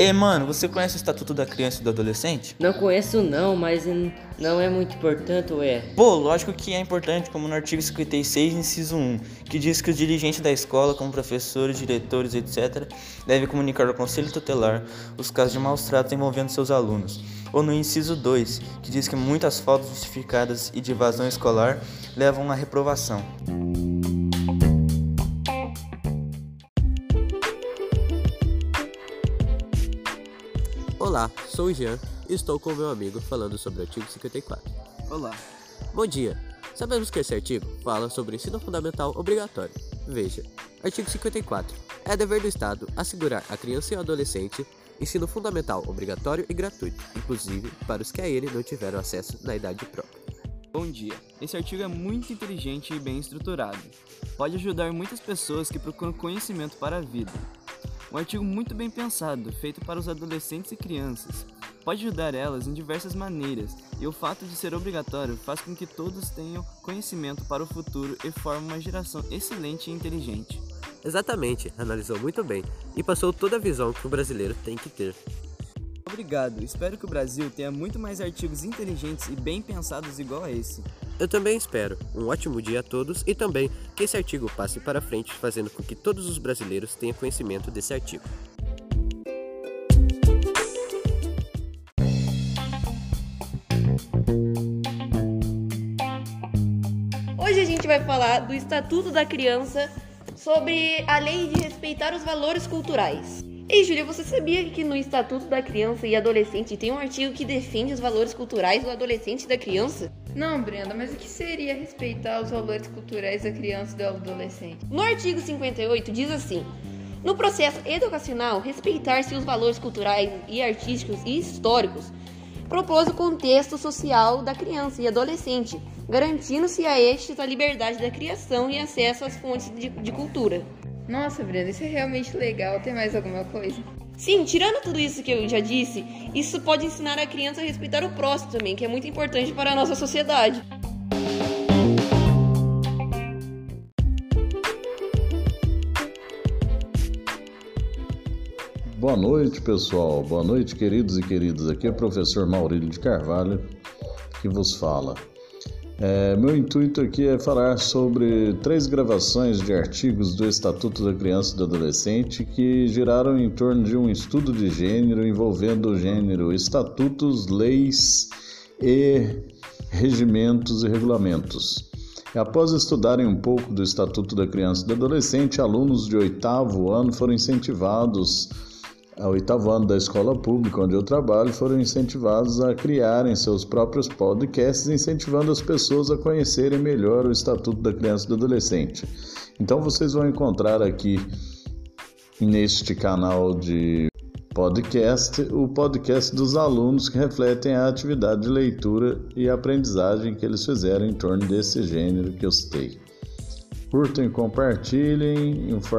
Ei, mano, você conhece o Estatuto da Criança e do Adolescente? Não conheço não, mas não é muito importante, ué. Pô, lógico que é importante, como no artigo 56, inciso 1, que diz que os dirigentes da escola, como professores, diretores, etc., devem comunicar ao conselho tutelar os casos de maus tratos envolvendo seus alunos. Ou no inciso 2, que diz que muitas faltas justificadas e de evasão escolar levam à reprovação. Olá, sou o Jean e estou com meu amigo falando sobre o artigo 54. Olá. Bom dia. Sabemos que esse artigo fala sobre ensino fundamental obrigatório. Veja, artigo 54. É dever do Estado assegurar à criança e ao adolescente ensino fundamental obrigatório e gratuito, inclusive para os que a ele não tiveram acesso na idade própria. Bom dia. Esse artigo é muito inteligente e bem estruturado. Pode ajudar muitas pessoas que procuram conhecimento para a vida. Um artigo muito bem pensado, feito para os adolescentes e crianças. Pode ajudar elas em diversas maneiras, e o fato de ser obrigatório faz com que todos tenham conhecimento para o futuro e forme uma geração excelente e inteligente. Exatamente, analisou muito bem e passou toda a visão que o brasileiro tem que ter. Obrigado, espero que o Brasil tenha muito mais artigos inteligentes e bem pensados igual a esse. Eu também espero. Um ótimo dia a todos e também que esse artigo passe para frente, fazendo com que todos os brasileiros tenham conhecimento desse artigo. Hoje a gente vai falar do Estatuto da Criança sobre a lei de respeitar os valores culturais. Ei, Júlia, você sabia que no Estatuto da Criança e Adolescente tem um artigo que defende os valores culturais do adolescente e da criança? Não, Brenda, mas o que seria respeitar os valores culturais da criança e do adolescente? No artigo 58 diz assim: No processo educacional, respeitar-se os valores culturais e artísticos e históricos, propôs o contexto social da criança e adolescente, garantindo-se a estes a liberdade da criação e acesso às fontes de, de cultura. Nossa, Brenda, isso é realmente legal. Tem mais alguma coisa? Sim, tirando tudo isso que eu já disse, isso pode ensinar a criança a respeitar o próximo também, que é muito importante para a nossa sociedade. Boa noite, pessoal. Boa noite, queridos e queridas. Aqui é o professor Maurílio de Carvalho que vos fala. É, meu intuito aqui é falar sobre três gravações de artigos do Estatuto da Criança e do Adolescente que giraram em torno de um estudo de gênero envolvendo o gênero, estatutos, leis e regimentos e regulamentos. Após estudarem um pouco do Estatuto da Criança e do Adolescente, alunos de oitavo ano foram incentivados ao oitavo ano da escola pública onde eu trabalho, foram incentivados a criarem seus próprios podcasts, incentivando as pessoas a conhecerem melhor o Estatuto da Criança e do Adolescente. Então vocês vão encontrar aqui neste canal de podcast o podcast dos alunos que refletem a atividade de leitura e aprendizagem que eles fizeram em torno desse gênero que eu citei. Curtam e compartilhem. Um forte